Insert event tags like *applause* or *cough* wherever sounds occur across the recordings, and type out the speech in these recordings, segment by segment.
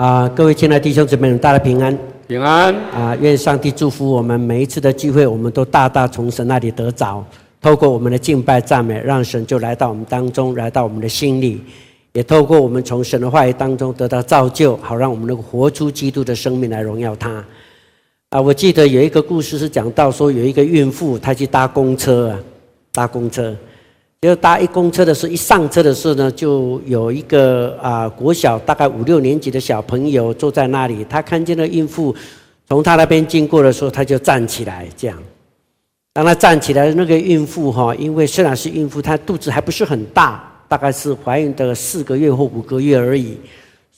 啊，各位亲爱的弟兄姊妹们，大家平安，平安啊！愿上帝祝福我们每一次的聚会，我们都大大从神那里得着。透过我们的敬拜赞美，让神就来到我们当中，来到我们的心里；也透过我们从神的话语当中得到造就，好让我们能够活出基督的生命来荣耀他。啊，我记得有一个故事是讲到说，有一个孕妇她去搭公车啊，搭公车。就搭一公车的时候，一上车的时候呢，就有一个啊国小大概五六年级的小朋友坐在那里。他看见了孕妇从他那边经过的时候，他就站起来，这样。当他站起来，那个孕妇哈，因为虽然是孕妇，她肚子还不是很大，大概是怀孕的四个月或五个月而已。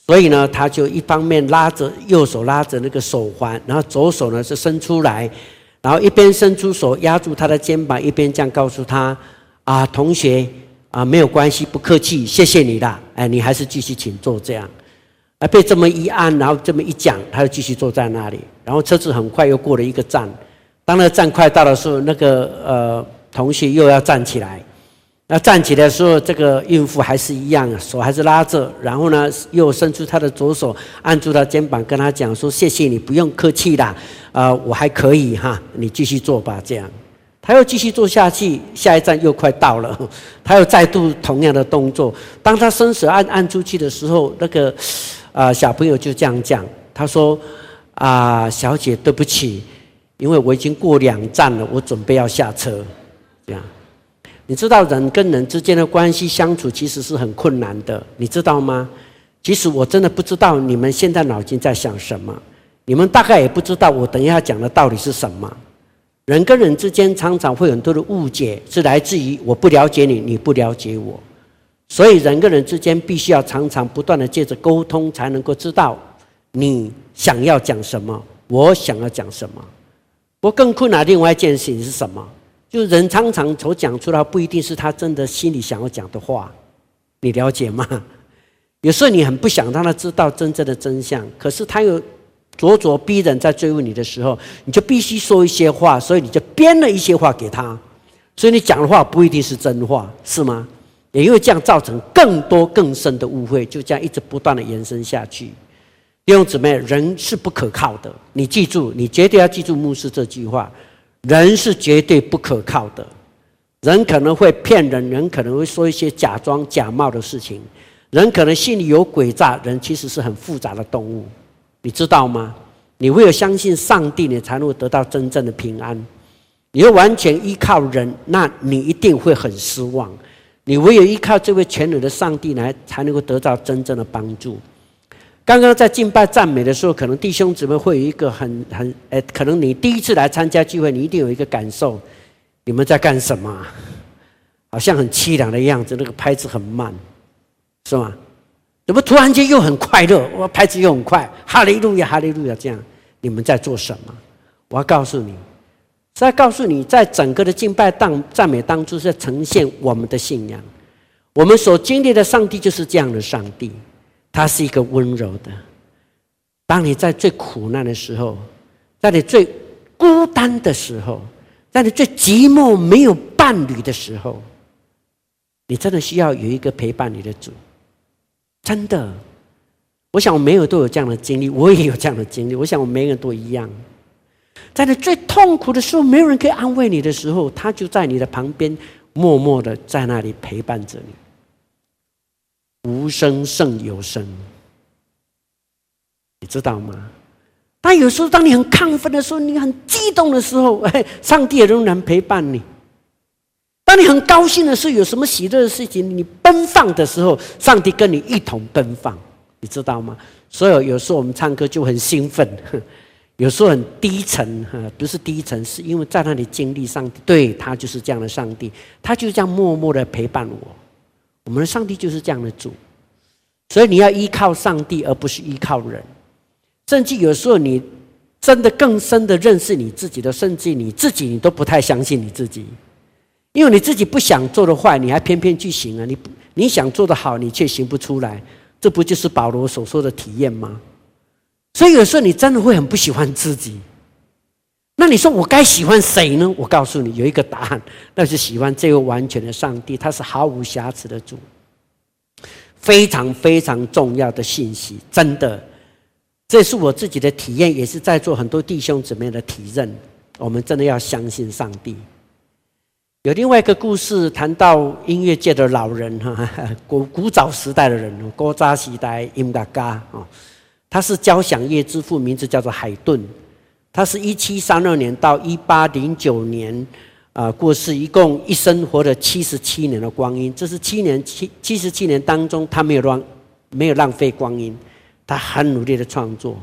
所以呢，他就一方面拉着右手拉着那个手环，然后左手呢是伸出来，然后一边伸出手压住她的肩膀，一边这样告诉她。啊，同学啊，没有关系，不客气，谢谢你啦。哎，你还是继续请坐这样。啊，被这么一按，然后这么一讲，他就继续坐在那里。然后车子很快又过了一个站，当那个站快到的时候，那个呃同学又要站起来。那站起来的时候，这个孕妇还是一样，手还是拉着，然后呢又伸出她的左手按住她肩膀，跟她讲说：“谢谢你，不用客气啦。啊、我还可以哈，你继续坐吧。”这样。他又继续坐下去，下一站又快到了，*laughs* 他又再度同样的动作。当他伸手按按出去的时候，那个啊、小朋友就这样讲，他说：“啊，小姐，对不起，因为我已经过两站了，我准备要下车。”这样，你知道人跟人之间的关系相处其实是很困难的，你知道吗？其实我真的不知道你们现在脑筋在想什么，你们大概也不知道我等一下讲的到底是什么。人跟人之间常常会有很多的误解，是来自于我不了解你，你不了解我，所以人跟人之间必须要常常不断的借着沟通，才能够知道你想要讲什么，我想要讲什么。我更困难另外一件事情是什么？就是人常常所讲出来不一定是他真的心里想要讲的话，你了解吗？有时候你很不想让他知道真正的真相，可是他又。咄咄逼人，在追问你的时候，你就必须说一些话，所以你就编了一些话给他，所以你讲的话不一定是真话，是吗？也因为这样造成更多更深的误会，就这样一直不断的延伸下去。弟兄姊妹，人是不可靠的，你记住，你绝对要记住牧师这句话：人是绝对不可靠的，人可能会骗人，人可能会说一些假装假冒的事情，人可能心里有诡诈，人其实是很复杂的动物。你知道吗？你唯有相信上帝，你才能够得到真正的平安。你要完全依靠人，那你一定会很失望。你唯有依靠这位全能的上帝来，才能够得到真正的帮助。刚刚在敬拜赞美的时候，可能弟兄姊妹会有一个很很诶，可能你第一次来参加聚会，你一定有一个感受：你们在干什么？好像很凄凉的样子，那个拍子很慢，是吗？怎么突然间又很快乐？我拍子又很快，哈利路亚，哈利路亚！这样，你们在做什么？我要告诉你，是在告诉你，在整个的敬拜当赞美当中，是在呈现我们的信仰。我们所经历的上帝就是这样的上帝，他是一个温柔的。当你在最苦难的时候，在你最孤单的时候，在你最寂寞没有伴侣的时候，你真的需要有一个陪伴你的主。真的，我想我每个人都有这样的经历，我也有这样的经历。我想我每个人都一样，在你最痛苦的时候，没有人可以安慰你的时候，他就在你的旁边，默默的在那里陪伴着你，无声胜有声，你知道吗？但有时候，当你很亢奋的时候，你很激动的时候，哎，上帝也仍然陪伴你。当你很高兴的时候，有什么喜乐的事情，你奔放的时候，上帝跟你一同奔放，你知道吗？所以有时候我们唱歌就很兴奋，*laughs* 有时候很低沉，哈，不是低沉，是因为在那里经历上帝，对，他就是这样的上帝，他就这样默默的陪伴我。我们的上帝就是这样的主，所以你要依靠上帝，而不是依靠人。甚至有时候你真的更深的认识你自己的，甚至你自己你都不太相信你自己。因为你自己不想做的坏，你还偏偏去行啊！你你想做的好，你却行不出来，这不就是保罗所说的体验吗？所以有时候你真的会很不喜欢自己。那你说我该喜欢谁呢？我告诉你，有一个答案，那是喜欢这位完全的上帝，他是毫无瑕疵的主。非常非常重要的信息，真的，这是我自己的体验，也是在座很多弟兄姊妹的体认。我们真的要相信上帝。有另外一个故事，谈到音乐界的老人哈，*laughs* 古古早时代的人，古扎时代音乐家啊，他是交响乐之父，名字叫做海顿。他是一七三二年到一八零九年啊过世，一共一生活了七十七年的光阴。这是七年七七十七年当中，他没有浪没有浪费光阴，他很努力的创作。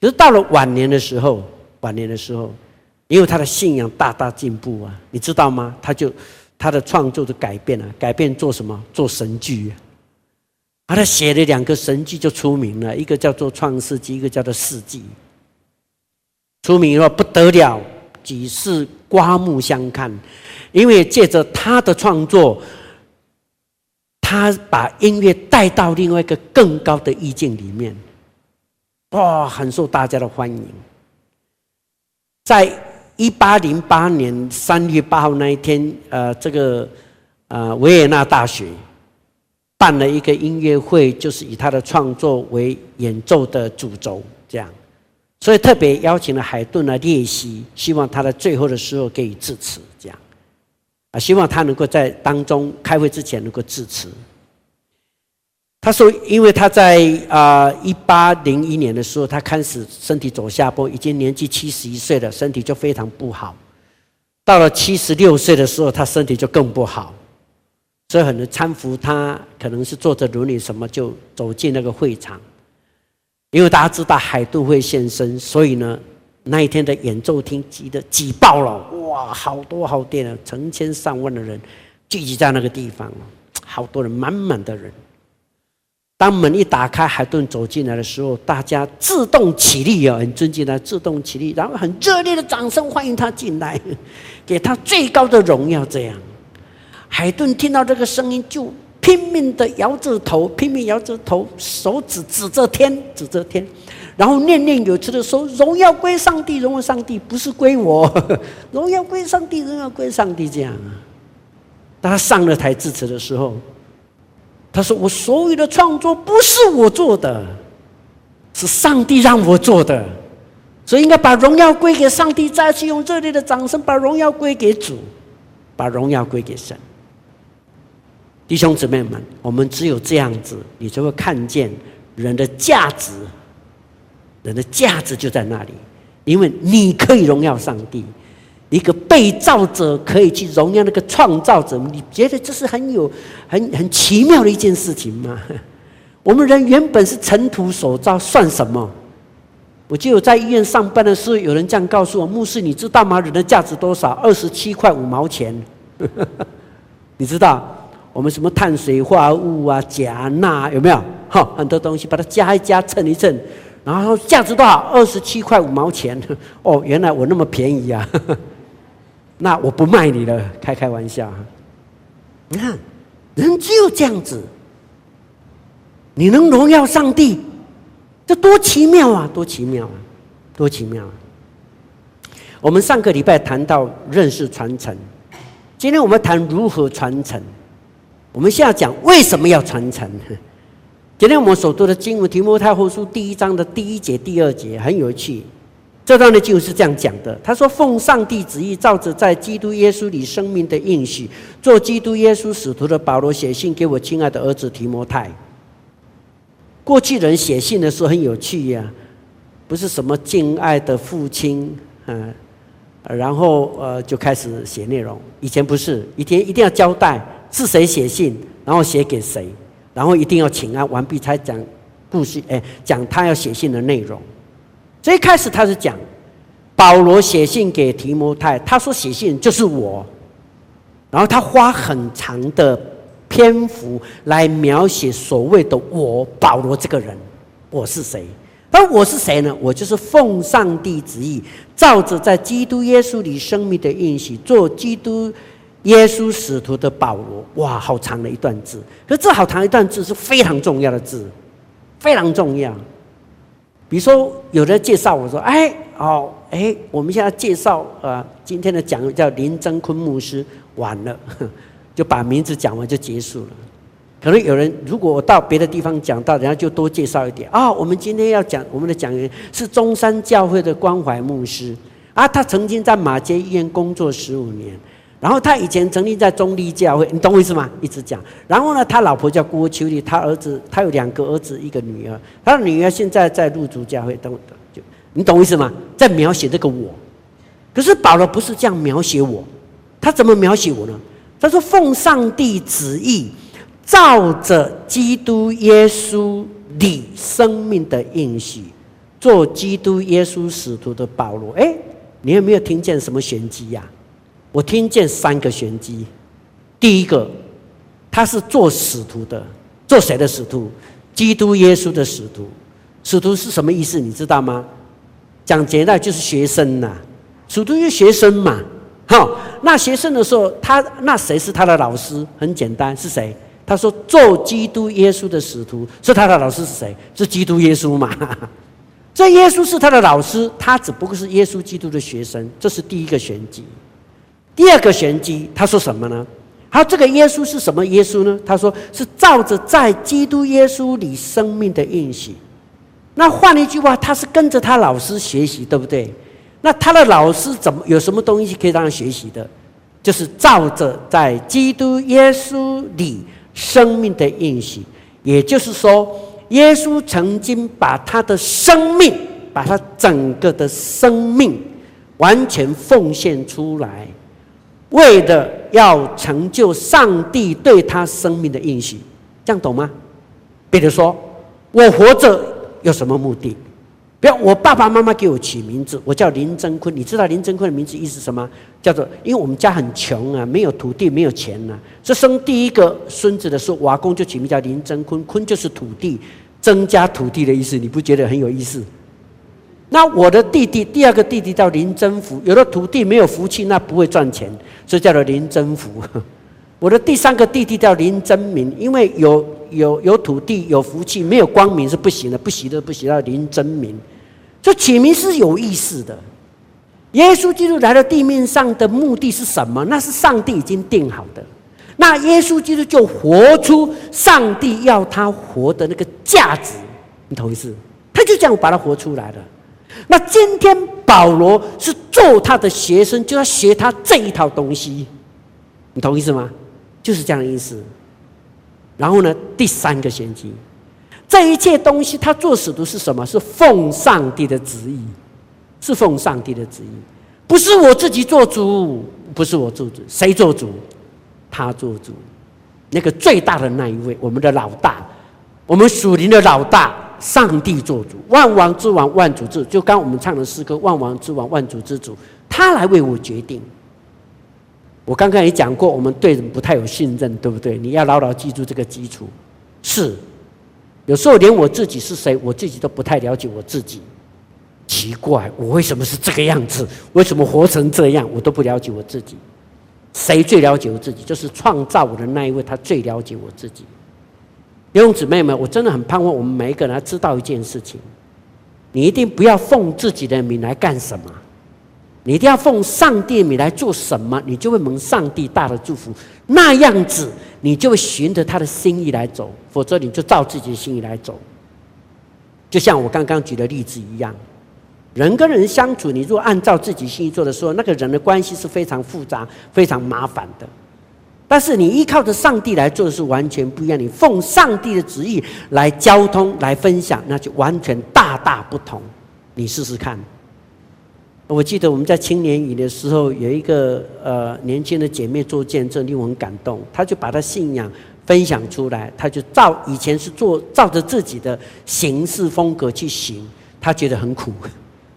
可是到了晚年的时候，晚年的时候。因为他的信仰大大进步啊，你知道吗？他就他的创作就改变了，改变做什么？做神剧啊！他写了两个神剧就出名了，一个叫做《创世纪》，一个叫做《世纪》。出名了不得了，几世刮目相看。因为借着他的创作，他把音乐带到另外一个更高的意境里面，哇，很受大家的欢迎，在。一八零八年三月八号那一天，呃，这个呃维也纳大学办了一个音乐会，就是以他的创作为演奏的主轴，这样，所以特别邀请了海顿来列席，希望他在最后的时候可以致辞，这样，啊，希望他能够在当中开会之前能够致辞。他说：“因为他在啊一八零一年的时候，他开始身体走下坡，已经年纪七十一岁了，身体就非常不好。到了七十六岁的时候，他身体就更不好，所以很多搀扶他，可能是坐着轮椅什么，就走进那个会场。因为大家知道海顿会现身，所以呢，那一天的演奏厅挤得挤爆了，哇，好多好多的成千上万的人聚集在那个地方，好多人，满满的人。”当门一打开，海顿走进来的时候，大家自动起立啊，很尊敬他，自动起立，然后很热烈的掌声欢迎他进来，*laughs* 给他最高的荣耀。这样，海顿听到这个声音，就拼命的摇着头，拼命摇着头，手指指着天，指着天，然后念念有词的说：“荣耀归上帝，荣耀上帝，不是归我，*laughs* 荣耀归上帝，荣耀归上帝。”这样啊，当他上了台致辞的时候。他说：“我所有的创作不是我做的，是上帝让我做的，所以应该把荣耀归给上帝。再次用热烈的掌声，把荣耀归给主，把荣耀归给神。弟兄姊妹们，我们只有这样子，你才会看见人的价值。人的价值就在那里，因为你可以荣耀上帝。”一个被造者可以去荣耀那个创造者，你觉得这是很有、很很奇妙的一件事情吗？*laughs* 我们人原本是尘土所造，算什么？我记得我在医院上班的时候，有人这样告诉我：“牧师，你知道吗？人的价值多少？二十七块五毛钱。*laughs* ”你知道我们什么碳水化合物啊、钾、钠有没有？哈，很多东西把它加一加，称一称，然后价值多少？二十七块五毛钱。*laughs* 哦，原来我那么便宜啊！那我不卖你了，开开玩笑。你看，人只有这样子，你能荣耀上帝，这多奇妙啊！多奇妙啊！多奇妙啊！我们上个礼拜谈到认识传承，今天我们谈如何传承。我们现在讲为什么要传承。今天我们所读的经文《提摩太后书》第一章的第一节、第二节很有趣。这段的经文是这样讲的：他说，奉上帝旨意，照着在基督耶稣里生命的应许，做基督耶稣使徒的保罗写信给我亲爱的儿子提摩太。过去人写信的时候很有趣呀、不是什么敬爱的父亲，嗯，然后呃就开始写内容。以前不是，以前一定要交代是谁写信，然后写给谁，然后一定要请安完毕才讲故事，哎，讲他要写信的内容。所以一开始他是讲保罗写信给提摩太，他说写信就是我，然后他花很长的篇幅来描写所谓的我保罗这个人，我是谁？而我是谁呢？我就是奉上帝旨意，照着在基督耶稣里生命的应许，做基督耶稣使徒的保罗。哇，好长的一段字，可这好长一段字是非常重要的字，非常重要。比如说，有人介绍我说：“哎，哦，哎，我们现在介绍呃，今天的讲叫林真坤牧师。”完了，*laughs* 就把名字讲完就结束了。可能有人，如果我到别的地方讲到，人家就多介绍一点啊。我们今天要讲我们的讲员是中山教会的关怀牧师啊，他曾经在马街医院工作十五年，然后他以前曾经在中立教会，你懂我意思吗？一直讲。然后呢，他老婆叫郭秋丽，他儿子他有两个儿子，一个女儿，他的女儿现在在路竹教会，等等，就你懂我意思吗？在描写这个我，可是保罗不是这样描写我，他怎么描写我呢？他说奉上帝旨意。照着基督耶稣里生命的应许，做基督耶稣使徒的保罗。哎，你有没有听见什么玄机呀？我听见三个玄机。第一个，他是做使徒的，做谁的使徒？基督耶稣的使徒。使徒是什么意思？你知道吗？讲简单就是学生呐。使徒就是学生嘛。好，那学生的时候，他那谁是他的老师？很简单，是谁？他说：“做基督耶稣的使徒，是他的老师是谁？是基督耶稣嘛？*laughs* 这耶稣是他的老师，他只不过是耶稣基督的学生。这是第一个玄机。第二个玄机，他说什么呢？他这个耶稣是什么耶稣呢？他说是照着在基督耶稣里生命的运行。那换一句话，他是跟着他老师学习，对不对？那他的老师怎么有什么东西可以让他学习的？就是照着在基督耶稣里。”生命的运行，也就是说，耶稣曾经把他的生命，把他整个的生命完全奉献出来，为了要成就上帝对他生命的应许，这样懂吗？比如说，我活着有什么目的？不要，我爸爸妈妈给我起名字，我叫林真坤。你知道林真坤的名字意思什么？叫做，因为我们家很穷啊，没有土地，没有钱呐、啊。这生第一个孙子的时候，瓦工就起名叫林真坤，坤就是土地，增加土地的意思。你不觉得很有意思？那我的弟弟，第二个弟弟叫林真福，有了土地没有福气，那不会赚钱，所以叫做林真福。*laughs* 我的第三个弟弟叫林真明，因为有有有土地有福气，没有光明是不行的，不行的不行，叫林真明。这起名是有意思的。耶稣基督来到地面上的目的是什么？那是上帝已经定好的。那耶稣基督就活出上帝要他活的那个价值，你同意思？他就这样把他活出来了。那今天保罗是做他的学生，就要学他这一套东西，你同意思吗？就是这样的意思。然后呢，第三个先机。这一切东西，他做使徒是什么？是奉上帝的旨意，是奉上帝的旨意，不是我自己做主，不是我做主，谁做主？他做主，那个最大的那一位，我们的老大，我们属灵的老大，上帝做主，万王之王，万主之主。就刚我们唱的诗歌，万王之王，万主之主，他来为我决定。我刚刚也讲过，我们对人不太有信任，对不对？你要牢牢记住这个基础，是。有时候连我自己是谁，我自己都不太了解我自己。奇怪，我为什么是这个样子？为什么活成这样？我都不了解我自己。谁最了解我自己？就是创造我的那一位，他最了解我自己。弟兄姊妹们，我真的很盼望我们每一个人知道一件事情：你一定不要奉自己的名来干什么。你一定要奉上帝的名来做什么，你就会蒙上帝大的祝福。那样子，你就会循着他的心意来走；否则，你就照自己的心意来走。就像我刚刚举的例子一样，人跟人相处，你如果按照自己心意做的时候，那个人的关系是非常复杂、非常麻烦的。但是，你依靠着上帝来做是完全不一样。你奉上帝的旨意来交通、来分享，那就完全大大不同。你试试看。我记得我们在青年营的时候，有一个呃年轻的姐妹做见证，令我很感动。她就把她信仰分享出来，她就照以前是做照着自己的行事风格去行，她觉得很苦，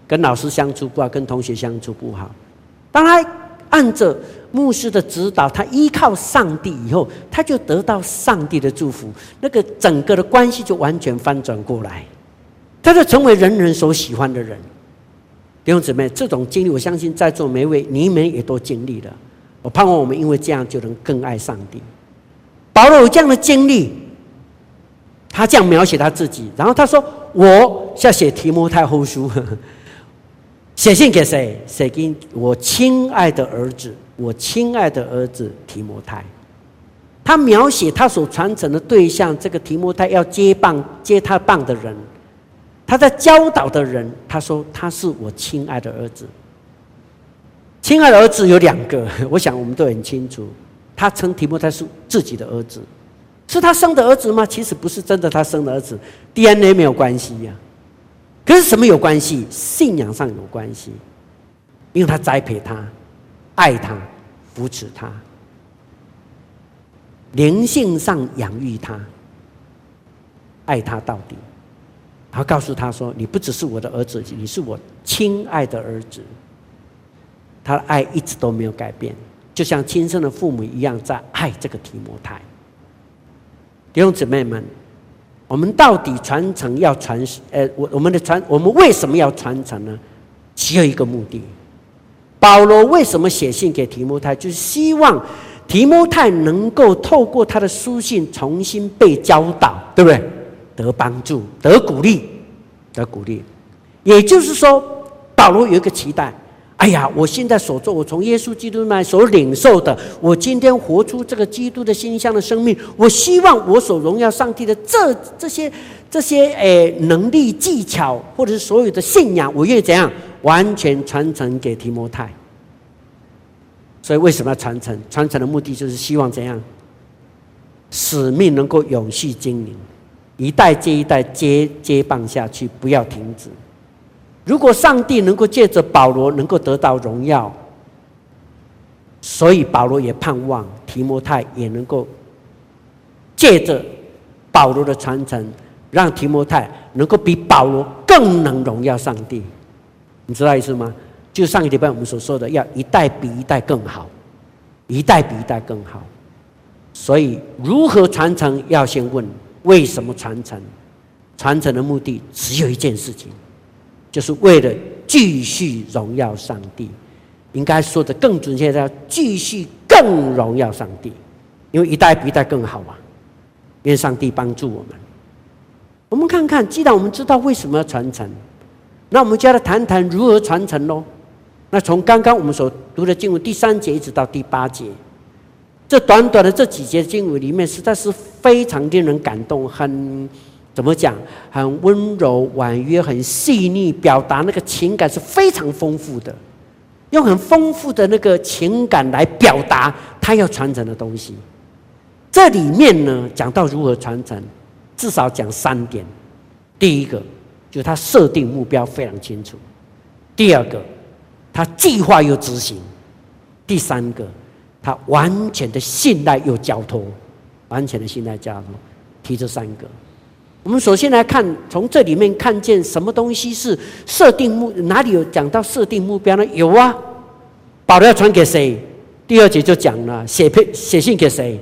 跟老师相处不好，跟同学相处不好。当她按着牧师的指导，他依靠上帝以后，他就得到上帝的祝福，那个整个的关系就完全翻转过来，他就成为人人所喜欢的人。弟兄姊妹，这种经历，我相信在座每位你们也都经历了。我盼望我们因为这样就能更爱上帝。保罗有这样的经历，他这样描写他自己，然后他说：“我要写提摩太后书，写信给谁？写给我亲爱的儿子，我亲爱的儿子提摩太。”他描写他所传承的对象，这个提摩太要接棒接他棒的人，他在教导的人，他说他是我亲爱的儿子。亲爱的儿子有两个，*laughs* 我想我们都很清楚。他称提摩太是自己的儿子，是他生的儿子吗？其实不是真的，他生的儿子，DNA 没有关系呀。跟什么有关系？信仰上有关系，因为他栽培他，爱他，扶持他，灵性上养育他，爱他到底。然后告诉他说：“你不只是我的儿子，你是我亲爱的儿子。”他的爱一直都没有改变，就像亲生的父母一样，在爱这个提摩太。弟兄姊妹们，我们到底传承要传？呃，我我们的传，我们为什么要传承呢？只有一个目的。保罗为什么写信给提摩太？就是希望提摩太能够透过他的书信重新被教导，对不对？得帮助，得鼓励，得鼓励。也就是说，保罗有一个期待。哎呀，我现在所做，我从耶稣基督那所领受的，我今天活出这个基督的馨香的生命。我希望我所荣耀上帝的这这些这些诶能力技巧，或者是所有的信仰，我愿意怎样完全传承给提摩太。所以为什么要传承？传承的目的就是希望怎样使命能够永续经营，一代接一代接接棒下去，不要停止。如果上帝能够借着保罗能够得到荣耀，所以保罗也盼望提摩太也能够借着保罗的传承，让提摩太能够比保罗更能荣耀上帝。你知道意思吗？就上个礼拜我们所说的，要一代比一代更好，一代比一代更好。所以如何传承，要先问为什么传承？传承的目的只有一件事情。就是为了继续荣耀上帝，应该说的更准确，要继续更荣耀上帝，因为一代比一代更好嘛。愿上帝帮助我们。我们看看，既然我们知道为什么要传承，那我们就要来谈谈如何传承喽。那从刚刚我们所读的经文第三节一直到第八节，这短短的这几节经文里面，实在是非常令人感动，很。怎么讲？很温柔、婉约、很细腻，表达那个情感是非常丰富的，用很丰富的那个情感来表达他要传承的东西。这里面呢，讲到如何传承，至少讲三点。第一个，就是他设定目标非常清楚；第二个，他计划又执行；第三个，他完全的信赖又交托，完全的信赖交托，提这三个。我们首先来看，从这里面看见什么东西是设定目？哪里有讲到设定目标呢？有啊，保罗要传给谁？第二节就讲了，写篇写信给谁？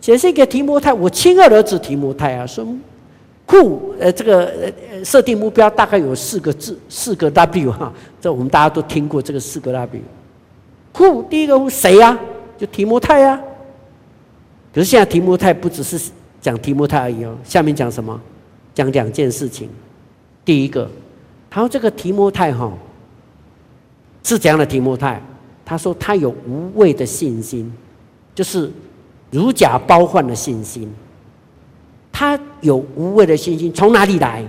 写信给提摩太，我亲爱儿子提摩太啊，说，Who，呃，这个呃设定目标大概有四个字，四个 W 哈，这我们大家都听过这个四个 W。Who，第一个谁呀？就提摩太啊。可是现在提摩太不只是讲提摩太而已哦，下面讲什么？讲两件事情，第一个，他说这个提摩太哈是怎样的提摩太？他说他有无畏的信心，就是如假包换的信心。他有无畏的信心，从哪里来？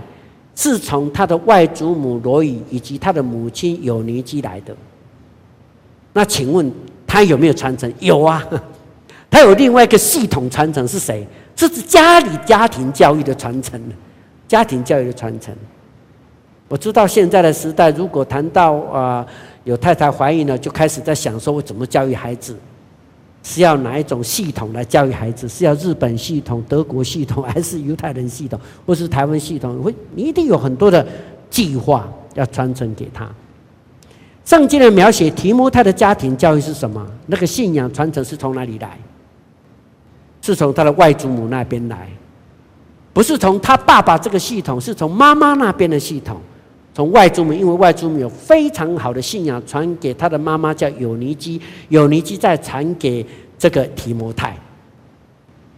是从他的外祖母罗以以及他的母亲有尼基来的。那请问他有没有传承？有啊，*laughs* 他有另外一个系统传承是谁？这是家里家庭教育的传承。家庭教育的传承，我知道现在的时代，如果谈到啊、有太太怀孕了，就开始在想说我怎么教育孩子，是要哪一种系统来教育孩子？是要日本系统、德国系统，还是犹太人系统，或是台湾系统？会你一定有很多的计划要传承给他。圣经的描写提摩太的家庭教育是什么？那个信仰传承是从哪里来？是从他的外祖母那边来。不是从他爸爸这个系统，是从妈妈那边的系统，从外祖母，因为外祖母有非常好的信仰，传给他的妈妈叫友尼基，友尼基再传给这个提摩太。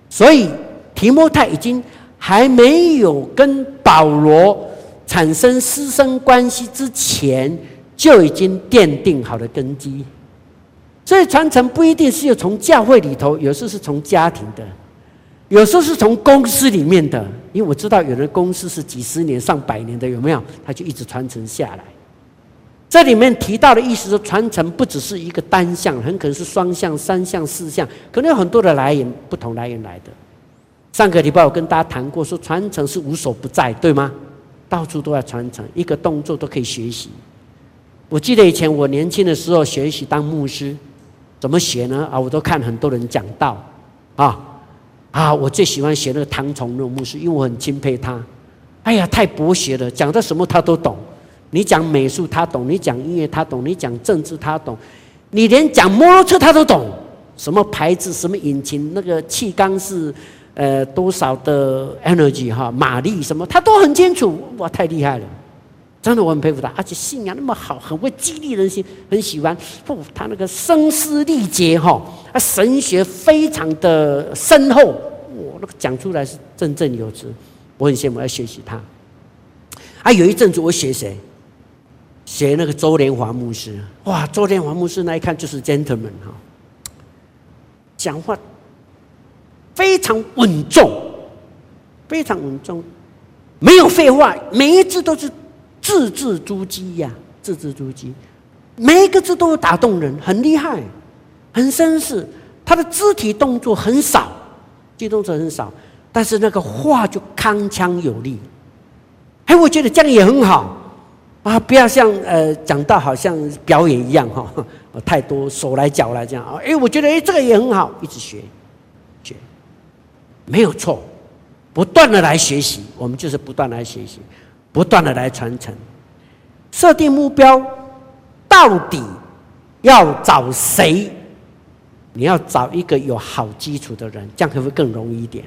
所以提摩太已经还没有跟保罗产生师生关系之前，就已经奠定好的根基。所以传承不一定是要从教会里头，有时是从家庭的，有时候是从公司里面的。因为我知道有的公司是几十年、上百年的，有没有？他就一直传承下来。这里面提到的意思是，传承不只是一个单向，很可能是双向、三向、四向，可能有很多的来源，不同来源来的。上个礼拜我跟大家谈过，说传承是无所不在，对吗？到处都在传承，一个动作都可以学习。我记得以前我年轻的时候学习当牧师，怎么学呢？啊，我都看很多人讲道，啊啊，我最喜欢写那个唐崇荣牧师，因为我很钦佩他。哎呀，太博学了，讲的什么他都懂。你讲美术他懂，你讲音乐他懂，你讲政治他懂，你连讲摩托车他都懂，什么牌子、什么引擎、那个气缸是。呃，多少的 energy 哈，马力什么，他都很清楚，哇，太厉害了，真的我很佩服他，而且信仰那么好，很会激励人心，很喜欢，不，他那个声嘶力竭哈，他神学非常的深厚，我，那个讲出来是振振有词，我很羡慕，要学习他。啊，有一阵子我学谁？学那个周连华牧师，哇，周连华牧师那一看就是 gentleman 哈，讲话。非常稳重，非常稳重，没有废话，每一字都是字字珠玑呀，字字珠玑，每一个字都打动人，很厉害，很绅士。他的肢体动作很少，肢体动作很少，但是那个话就铿锵有力。哎，我觉得这样也很好啊，不要像呃讲到好像表演一样哈，太多手来脚来这样啊。哎，我觉得哎这个也很好，一直学学。没有错，不断的来学习，我们就是不断来学习，不断的来传承。设定目标，到底要找谁？你要找一个有好基础的人，这样可不可以更容易一点？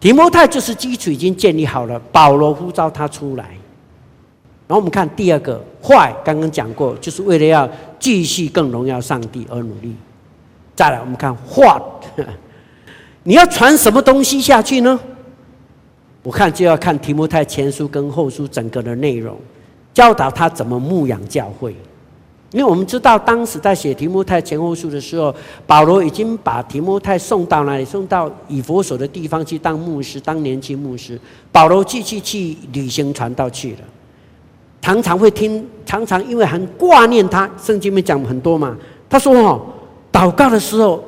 提摩太就是基础已经建立好了，保罗呼召他出来。然后我们看第二个坏，刚刚讲过，就是为了要继续更荣耀上帝而努力。再来，我们看坏。*laughs* 你要传什么东西下去呢？我看就要看提摩太前书跟后书整个的内容，教导他怎么牧养教会。因为我们知道，当时在写提摩太前后书的时候，保罗已经把提摩太送到哪里？送到以弗所的地方去当牧师，当年轻牧师。保罗继续去旅行传道去了，常常会听，常常因为很挂念他，圣经里面讲很多嘛。他说：“哦，祷告的时候。”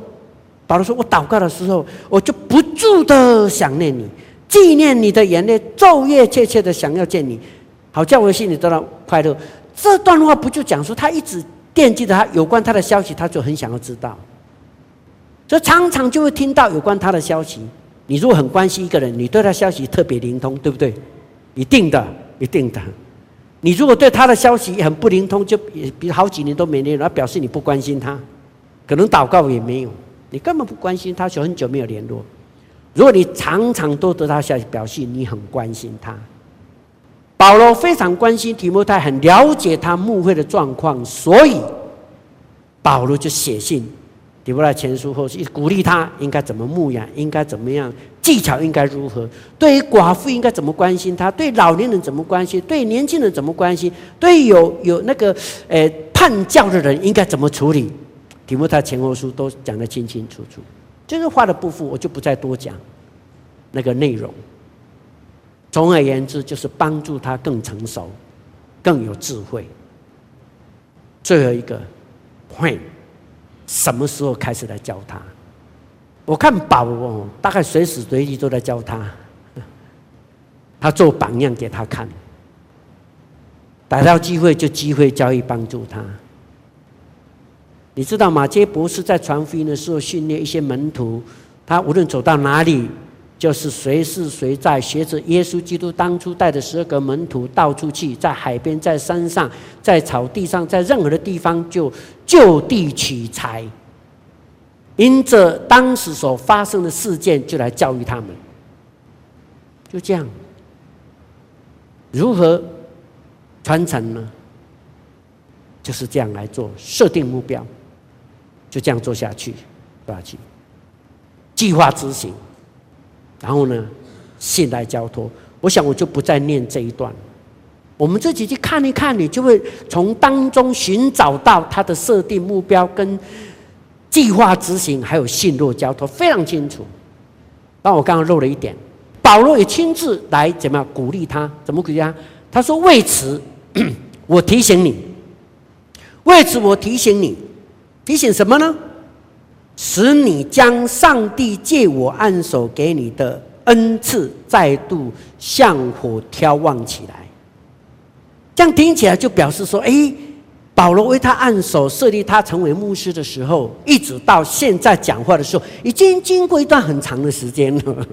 保罗说：“我祷告的时候，我就不住的想念你，纪念你的眼泪，昼夜切切的想要见你，好叫我心里得到快乐。”这段话不就讲说他一直惦记着他有关他的消息，他就很想要知道，所以常常就会听到有关他的消息。你如果很关心一个人，你对他消息特别灵通，对不对？一定的，一定的。你如果对他的消息很不灵通，就比比好几年都没联络，表示你不关心他，可能祷告也没有。你根本不关心他，就很久没有联络。如果你常常都得到消息，表示你很关心他。保罗非常关心提摩太，很了解他牧会的状况，所以保罗就写信提摩太前书后书，鼓励他应该怎么牧养，应该怎么样，技巧应该如何。对于寡妇应该怎么关心他，对老年人怎么关心，对年轻人怎么关心，对有有那个呃叛教的人应该怎么处理。提摩太前后书都讲得清清楚楚，就是话的部分，我就不再多讲那个内容。总而言之，就是帮助他更成熟、更有智慧。最后一个会什么时候开始来教他？我看保罗大概随时随地都在教他，他做榜样给他看，逮到机会就机会教育帮助他。你知道马杰博士在传福音的时候训练一些门徒，他无论走到哪里，就是随时随在学着耶稣基督当初带的十二个门徒到处去，在海边、在山上、在草地上，在任何的地方就就地取材，因着当时所发生的事件就来教育他们，就这样，如何传承呢？就是这样来做，设定目标。就这样做下去，做下去，计划执行，然后呢，信赖交托。我想我就不再念这一段，我们自己去看一看，你就会从当中寻找到他的设定目标跟计划执行，还有信诺交托，非常清楚。但我刚刚漏了一点，保罗也亲自来怎么样鼓励他？怎么鼓励他？他说：“为此，*clears throat* 我提醒你，为此我提醒你，提醒什么呢？使你将上帝借我按手给你的恩赐，再度向火眺望起来。”这样听起来就表示说，哎，保罗为他按手设立他成为牧师的时候，一直到现在讲话的时候，已经经过一段很长的时间了。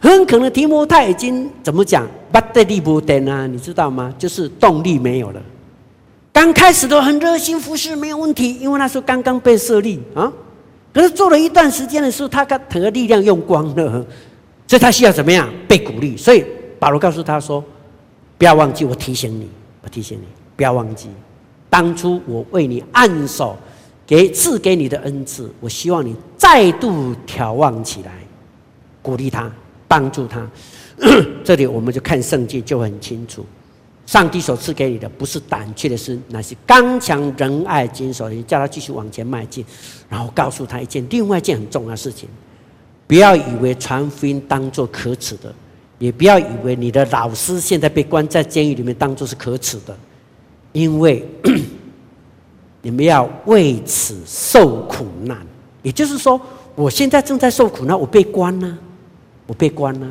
很可能提摩太已经怎么讲，不得力不得啊，你知道吗？就是动力没有了。刚开始都很热心服侍，没有问题，因为那时候刚刚被设立啊。可是做了一段时间的时候，他他的力量用光了，所以他需要怎么样被鼓励？所以保罗告诉他说。不要忘记，我提醒你，我提醒你，不要忘记，当初我为你按手，给赐给你的恩赐，我希望你再度眺望起来，鼓励他，帮助他。*coughs* 这里我们就看圣经就很清楚，上帝所赐给你的不是胆怯的心，乃是刚强仁爱谨守。你叫他继续往前迈进，然后告诉他一件另外一件很重要的事情：不要以为传福音当做可耻的。也不要以为你的老师现在被关在监狱里面当做是可耻的，因为 *clears throat* 你们要为此受苦难。也就是说，我现在正在受苦难，我被关了，我被关了。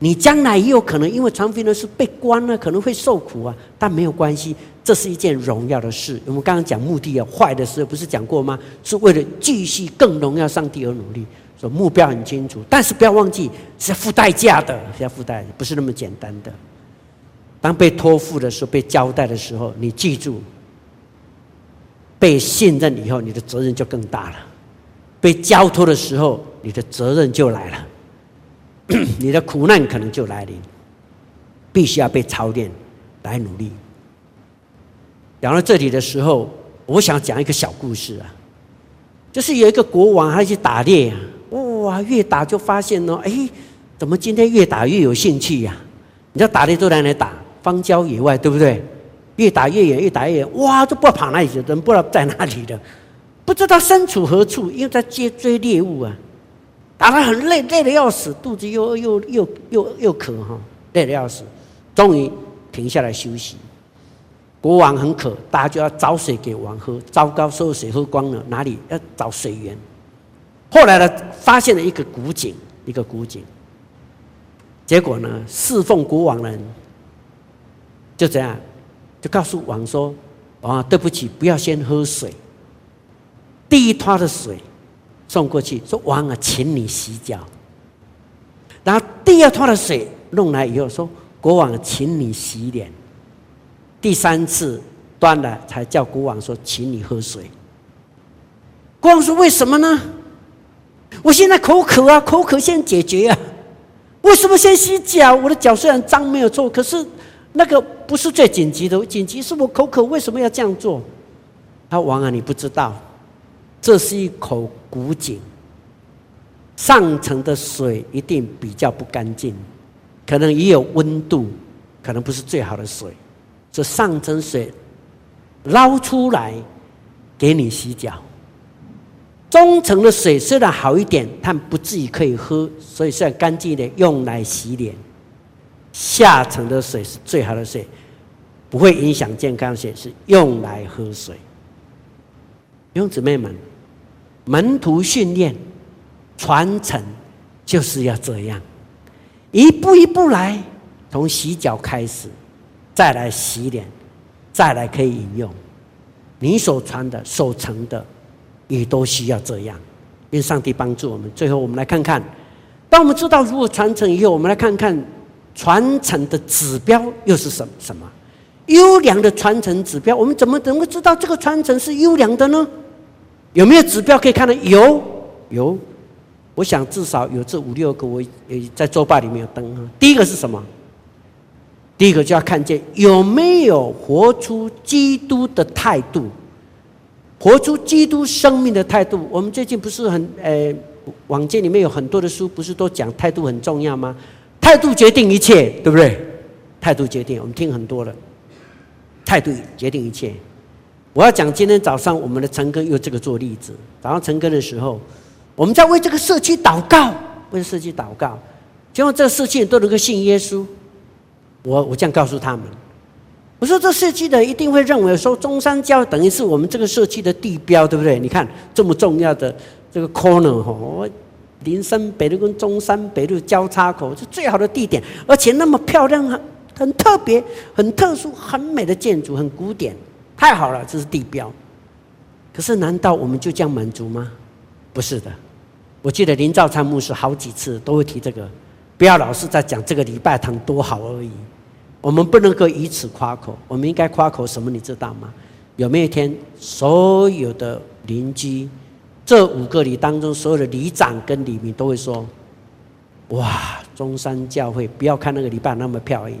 你将来也有可能因为传福音的事被关了，可能会受苦啊，但没有关系，这是一件荣耀的事。我们刚刚讲目的啊，坏的时候不是讲过吗？是为了继续更荣耀上帝而努力。说目标很清楚，但是不要忘记是要付代价的，是要付代价，不是那么简单的。当被托付的时候，被交代的时候，你记住，被信任以后，你的责任就更大了。被交托的时候，你的责任就来了，你的苦难可能就来临，必须要被操练来努力。讲到这里的时候，我想讲一个小故事啊，就是有一个国王，他去打猎啊。哇，越打就发现呢，哎，怎么今天越打越有兴趣呀？你知道打猎都在哪里打？荒郊野外，对不对？越打越远，越打越远，哇，都不知道跑哪里去，人不知道在哪里的，不知道身处何处，因为在追追猎物啊，打得很累，累得要死，肚子又又又又又渴哈，累得要死，终于停下来休息。国王很渴，大家就要找水给王喝，糟糕，所有水喝光了，哪里要找水源？后来呢，发现了一个古井，一个古井。结果呢，侍奉国王的人就这样，就告诉王说：“啊，对不起，不要先喝水。第一桶的水送过去，说王啊，请你洗脚。然后第二趟的水弄来以后，说国王，请你洗脸。第三次端来，才叫国王说，请你喝水。国王说：为什么呢？”我现在口渴啊，口渴先解决啊！为什么先洗脚？我的脚虽然脏没有错，可是那个不是最紧急的，紧急是我口渴，为什么要这样做？他说王啊，你不知道，这是一口古井，上层的水一定比较不干净，可能也有温度，可能不是最好的水，这上层水捞出来给你洗脚。中层的水虽然好一点，但不至于可以喝，所以算干净一点，用来洗脸。下层的水是最好的水，不会影响健康的水，是用来喝水。弟兄姊妹们，门徒训练、传承就是要这样，一步一步来，从洗脚开始，再来洗脸，再来可以饮用。你所传的、所成的。也都需要这样，愿上帝帮助我们。最后，我们来看看，当我们知道如何传承以后，我们来看看传承的指标又是什么？什么优良的传承指标？我们怎么能够知道这个传承是优良的呢？有没有指标可以看到？有，有。我想至少有这五六个，我也在周报里面有登。第一个是什么？第一个就要看见有没有活出基督的态度。活出基督生命的态度。我们最近不是很呃，网界里面有很多的书，不是都讲态度很重要吗？态度决定一切，对不对？态度决定。我们听很多了，态度决定一切。我要讲今天早上我们的陈哥用这个做例子。早上陈哥的时候，我们在为这个社区祷告，为社区祷告，希望这个社区都能够信耶稣。我我这样告诉他们，我说这社区的一定会认为说中山教等于是我们这个社区的地标，对不对？你看这么重要的这个 corner 哈，我林森北路跟中山北路交叉口是最好的地点，而且那么漂亮，很很特别，很特殊，很美的建筑，很古典，太好了，这是地标。可是难道我们就这样满足吗？不是的，我记得林兆昌牧师好几次都会提这个。不要老是在讲这个礼拜堂多好而已，我们不能够以此夸口。我们应该夸口什么？你知道吗？有没有一天，所有的邻居，这五个里当中，所有的里长跟里民都会说：“哇，中山教会！不要看那个礼拜那么漂亮，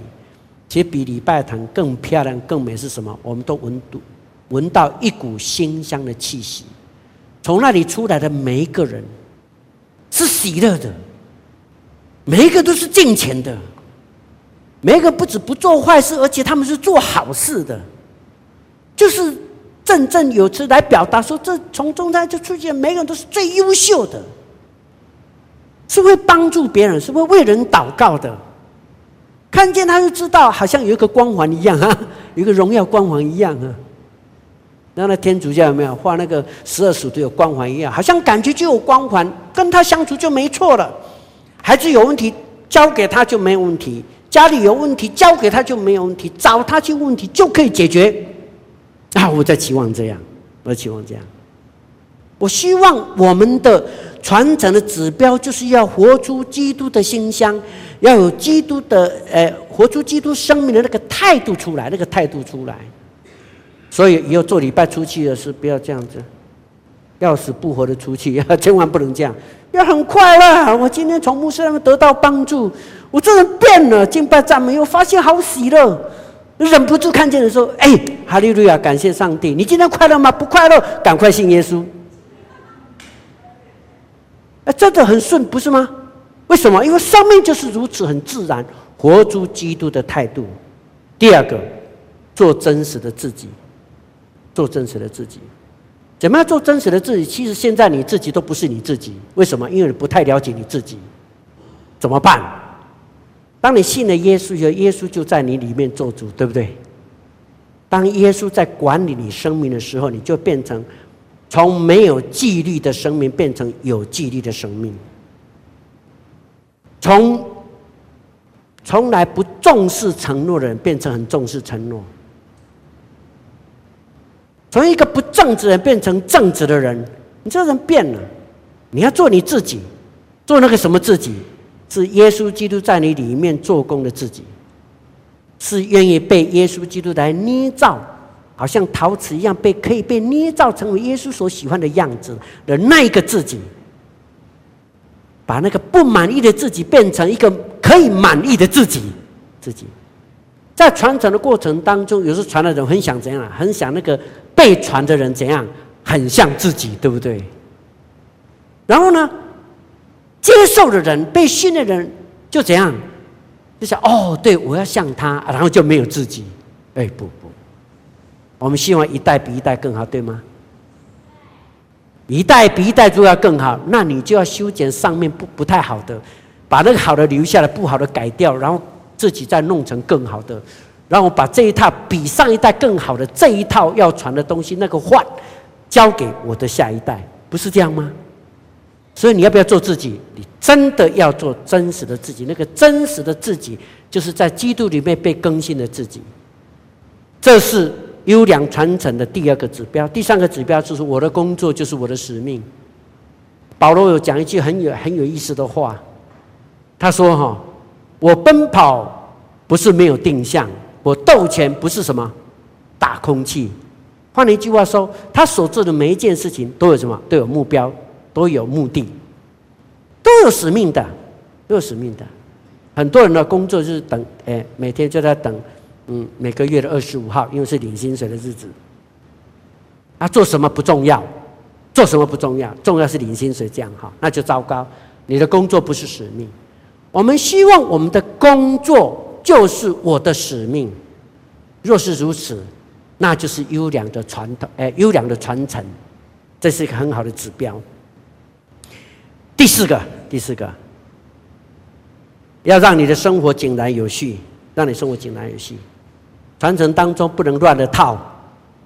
其实比礼拜堂更漂亮、更美是什么？我们都闻到闻到一股馨香的气息，从那里出来的每一个人是喜乐的。”每一个都是敬虔的，每一个不止不做坏事，而且他们是做好事的，就是振振有词来表达说，这从中山就出现，每个人都是最优秀的，是会帮助别人，是会为人祷告的。看见他就知道，好像有一个光环一样啊，*laughs* 有一个荣耀光环一样啊。然后那天主教有没有画那个十二使徒有光环一样，好像感觉就有光环，跟他相处就没错了。孩子有问题，交给他就没有问题；家里有问题，交给他就没有问题。找他去问题就可以解决。啊，我在期望这样，我在期望这样。我希望我们的传承的指标就是要活出基督的馨香，要有基督的呃，活出基督生命的那个态度出来，那个态度出来。所以以后做礼拜出去的事，不要这样子，要死不活的出去，*laughs* 千万不能这样。要很快乐。我今天从牧师那边得到帮助，我这人变了。敬拜赞美，我发现好喜乐，忍不住看见人说：“哎，哈利路亚，感谢上帝！你今天快乐吗？不快乐，赶快信耶稣。”哎，真的很顺，不是吗？为什么？因为生命就是如此，很自然，活出基督的态度。第二个，做真实的自己，做真实的自己。怎么样做真实的自己？其实现在你自己都不是你自己，为什么？因为你不太了解你自己。怎么办？当你信了耶稣以后，耶稣就在你里面做主，对不对？当耶稣在管理你生命的时候，你就变成从没有纪律的生命变成有纪律的生命，从从来不重视承诺的人变成很重视承诺。从一个不正直的人变成正直的人，你这人变了。你要做你自己，做那个什么自己？是耶稣基督在你里面做工的自己，是愿意被耶稣基督来捏造，好像陶瓷一样被可以被捏造成为耶稣所喜欢的样子的那一个自己。把那个不满意的自己变成一个可以满意的自己，自己。在传承的过程当中，有时候传的人很想怎样？很想那个被传的人怎样？很像自己，对不对？然后呢，接受的人、被训的人就怎样？就想哦，对，我要像他，然后就没有自己。哎，不，我们希望一代比一代更好，对吗？一代比一代如果要更好，那你就要修剪上面不不太好的，把那个好的留下来，不好的改掉，然后。自己再弄成更好的，然后把这一套比上一代更好的这一套要传的东西那个换，交给我的下一代，不是这样吗？所以你要不要做自己？你真的要做真实的自己。那个真实的自己，就是在基督里面被更新的自己。这是优良传承的第二个指标。第三个指标就是我的工作就是我的使命。保罗有讲一句很有很有意思的话，他说：“哈。”我奔跑不是没有定向，我斗拳不是什么打空气。换了一句话说，他所做的每一件事情都有什么？都有目标，都有目的，都有使命的，都有使命的。很多人的工作就是等，哎，每天就在等，嗯，每个月的二十五号，因为是领薪水的日子。啊，做什么不重要，做什么不重要，重要是领薪水这样哈，那就糟糕。你的工作不是使命。我们希望我们的工作就是我的使命。若是如此，那就是优良的传统，哎，优良的传承，这是一个很好的指标。第四个，第四个，要让你的生活井然有序，让你生活井然有序。传承当中不能乱了套，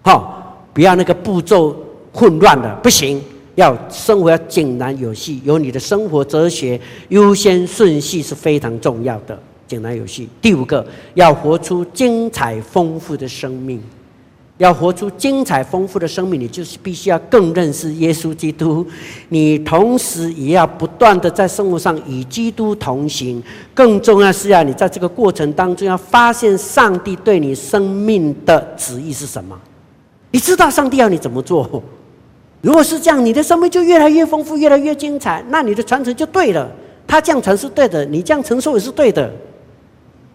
哈，不要那个步骤混乱的，不行。要生活要井然有序，有你的生活哲学，优先顺序是非常重要的。井然有序。第五个，要活出精彩丰富的生命。要活出精彩丰富的生命，你就是必须要更认识耶稣基督。你同时也要不断的在生活上与基督同行。更重要是要你在这个过程当中要发现上帝对你生命的旨意是什么。你知道上帝要你怎么做？如果是这样，你的生命就越来越丰富，越来越精彩。那你的传承就对了。他这样传是对的，你这样承受也是对的。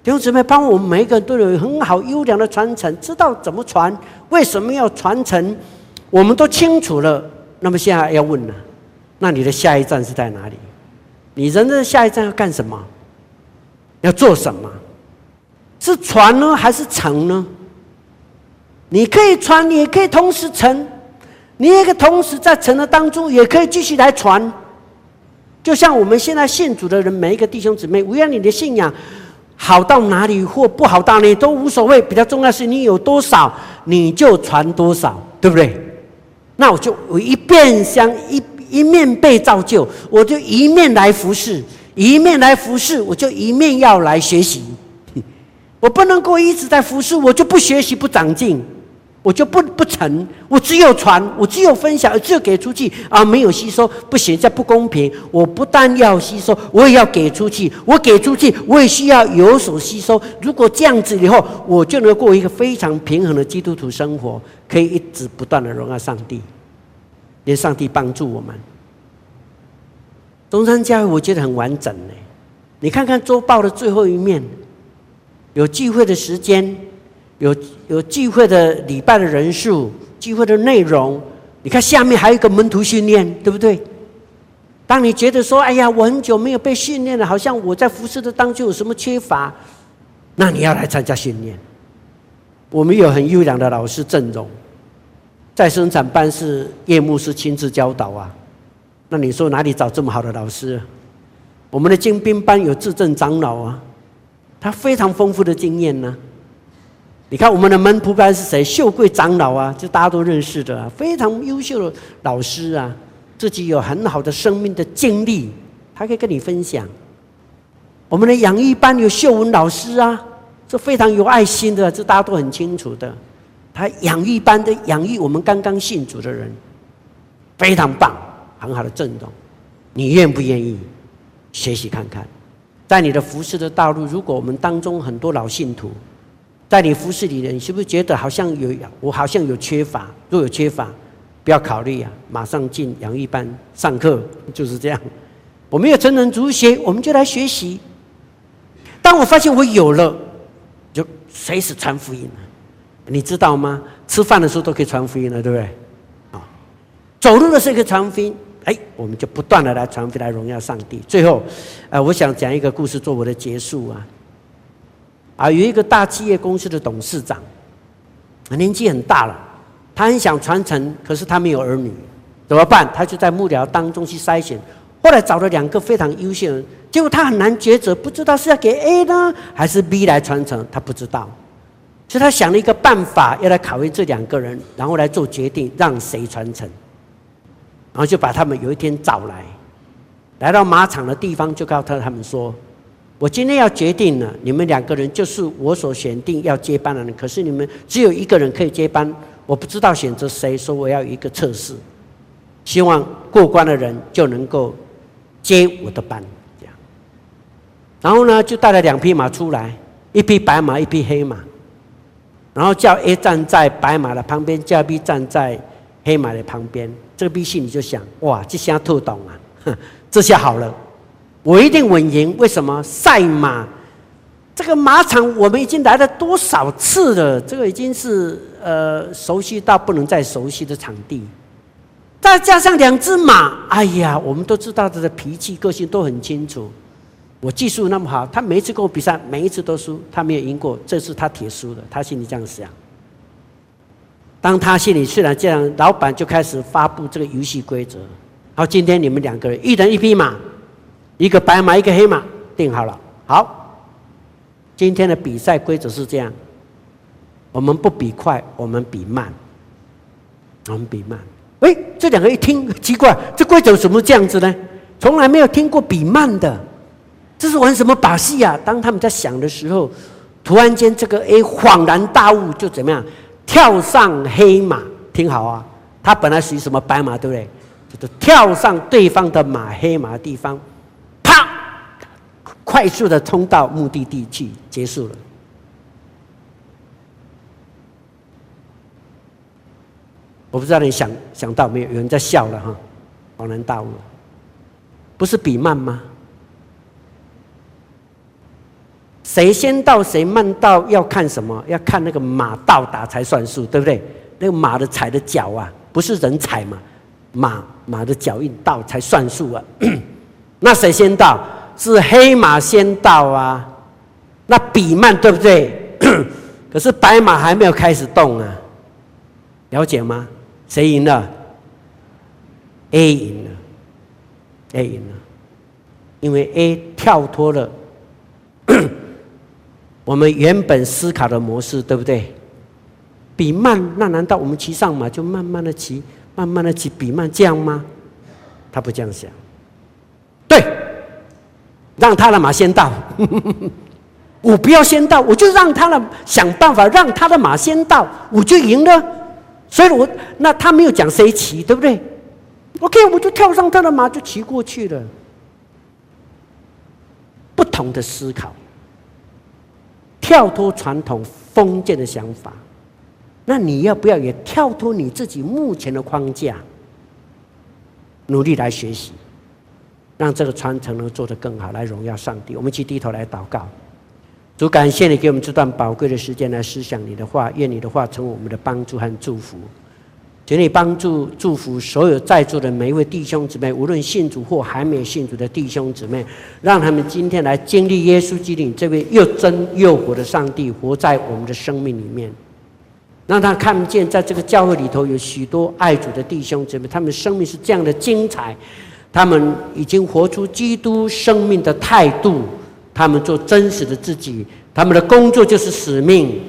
弟兄姊妹，帮我们每一个人都有很好优良的传承，知道怎么传，为什么要传承，我们都清楚了。那么现在要问了，那你的下一站是在哪里？你人的下一站要干什么？要做什么？是传呢，还是承呢？你可以传，你也可以同时成，你也可以同时在成的当中，也可以继续来传。就像我们现在信主的人，每一个弟兄姊妹，无论你的信仰。好到哪里或不好到哪里都无所谓，比较重要是你有多少，你就传多少，对不对？那我就我一边想一一面被造就，我就一面来服侍，一面来服侍，我就一面要来学习。*laughs* 我不能够一直在服侍，我就不学习不长进。我就不不成，我只有传，我只有分享，只有给出去啊，没有吸收，不行，这不公平。我不但要吸收，我也要给出去。我给出去，我也需要有所吸收。如果这样子以后，我就能过一个非常平衡的基督徒生活，可以一直不断的荣耀上帝，愿上帝帮助我们。中山教会我觉得很完整呢，你看看周报的最后一面，有聚会的时间。有有聚会的礼拜的人数，聚会的内容，你看下面还有一个门徒训练，对不对？当你觉得说，哎呀，我很久没有被训练了，好像我在服侍的当中有什么缺乏，那你要来参加训练。我们有很优良的老师阵容，在生产班是叶牧师亲自教导啊。那你说哪里找这么好的老师？我们的精兵班有至正长老啊，他非常丰富的经验呢、你看我们的门徒班是谁？秀贵长老啊，就大家都认识的，非常优秀的老师啊，自己有很好的生命的经历，他可以跟你分享。我们的养育班有秀文老师啊，这非常有爱心的，这大家都很清楚的。他养育班的养育我们刚刚信主的人，非常棒，很好的震动。你愿不愿意学习看看？在你的服侍的道路，如果我们当中很多老信徒。在你服侍里的，你是不是觉得好像有我好像有缺乏？若有缺乏，不要考虑啊，马上进养育班上课，就是这样。我们有成人足学，我们就来学习。当我发现我有了，就随时传福音了。你知道吗？吃饭的时候都可以传福音了，对不对？啊，走路的时候可以传福音。哎，我们就不断的来传福音，来荣耀上帝。最后，呃，我想讲一个故事做我的结束啊。啊，有一个大企业公司的董事长，年纪很大了，他很想传承，可是他没有儿女，怎么办？他就在幕僚当中去筛选，后来找了两个非常优秀的人，结果他很难抉择，不知道是要给 A 呢，还是 B 来传承，他不知道，所以他想了一个办法，要来考验这两个人，然后来做决定，让谁传承，然后就把他们有一天找来，来到马场的地方，就告诉他们说。我今天要决定了，你们两个人就是我所选定要接班的人。可是你们只有一个人可以接班，我不知道选择谁，说我要一个测试，希望过关的人就能够接我的班，这样。然后呢，就带了两匹马出来，一匹白马，一匹黑马，然后叫 A 站在白马的旁边，叫 B 站在黑马的旁边。这个 B 心里就想：哇，这下透懂啊，*laughs* 这下好了。我一定稳赢，为什么？赛马，这个马场我们已经来了多少次了？这个已经是呃熟悉到不能再熟悉的场地，再加上两只马，哎呀，我们都知道他的脾气、个性都很清楚。我技术那么好，他每一次跟我比赛，每一次都输，他没有赢过，这次他铁输了，他心里这样想。当他心里虽然这样，老板就开始发布这个游戏规则。好，今天你们两个人，一人一匹马，一个白马，一个黑马，定好了。好，今天的比赛规则是这样：我们不比快，我们比慢。我们比慢。哎，这两个一听奇怪，这规则怎么这样子呢？从来没有听过比慢的，这是玩什么把戏啊？当他们在想的时候，突然间这个 A 恍然大悟，就怎么样？跳上黑马，听好啊！他本来属于什么白马，对不对？就跳上对方的马，黑马的地方，快速的冲到目的地去，结束了。我不知道你想想到没有？有人在笑了哈，恍然大悟，不是比慢吗？谁先到谁慢到要看什么？要看那个马到达才算数，对不对？那个马的踩的脚啊，不是人踩嘛？马马的脚印到才算数啊。*coughs* 那谁先到？是黑马先到啊。那比慢对不对？*clears throat* 可是白马还没有开始动啊。了解吗？谁赢了？A 赢了。A 赢了，因为 A 跳脱了。*clears throat* 我们原本思考的模式，对不对？比慢，那难道我们骑上马就慢慢的骑，慢慢的骑，比慢这样吗？他不这样想。对，让他的马先到，*laughs* 我不要先到，我就让他的想办法让他的马先到，我就赢了。所以我那他没有讲谁骑，对不对？OK，我就跳上他的马就骑过去了。不同的思考。跳脱传统封建的想法，那你要不要也跳脱你自己目前的框架，努力来学习，让这个传承能做得更好，来荣耀上帝。我们一起低头来祷告，主感谢你给我们这段宝贵的时间来思想你的话，愿你的话成为我们的帮助和祝福。请你帮助祝福所有在座的每一位弟兄姊妹，无论信主或还没有信主的弟兄姊妹，让他们今天来经历耶稣基督这位又真又活的上帝活在我们的生命里面，让他看见在这个教会里头有许多爱主的弟兄姊妹，他们生命是这样的精彩，他们已经活出基督生命的态度，他们做真实的自己，他们的工作就是使命，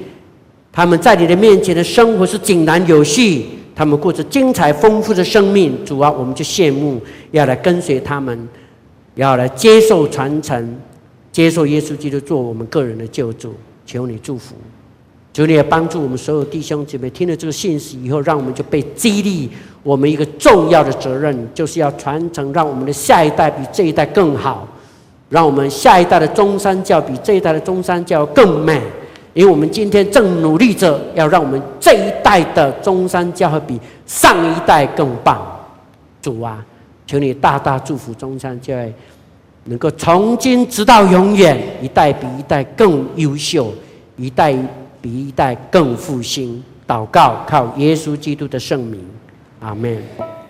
他们在你的面前的生活是井然有序。他们过着精彩丰富的生命，主啊，我们就羡慕，要来跟随他们，要来接受传承，接受耶稣基督做我们个人的救主。求你祝福，求你也帮助我们所有弟兄姐妹，听了这个信息以后，让我们就被激励。我们一个重要的责任，就是要传承，让我们的下一代比这一代更好，让我们下一代的中山教比这一代的中山教更美。因为我们今天正努力着，要让我们这一代的中山教会比上一代更棒。主啊，求你大大祝福中山教会，能够从今直到永远，一代比一代更优秀，一代比一代更复兴。祷告，靠耶稣基督的圣名，阿门。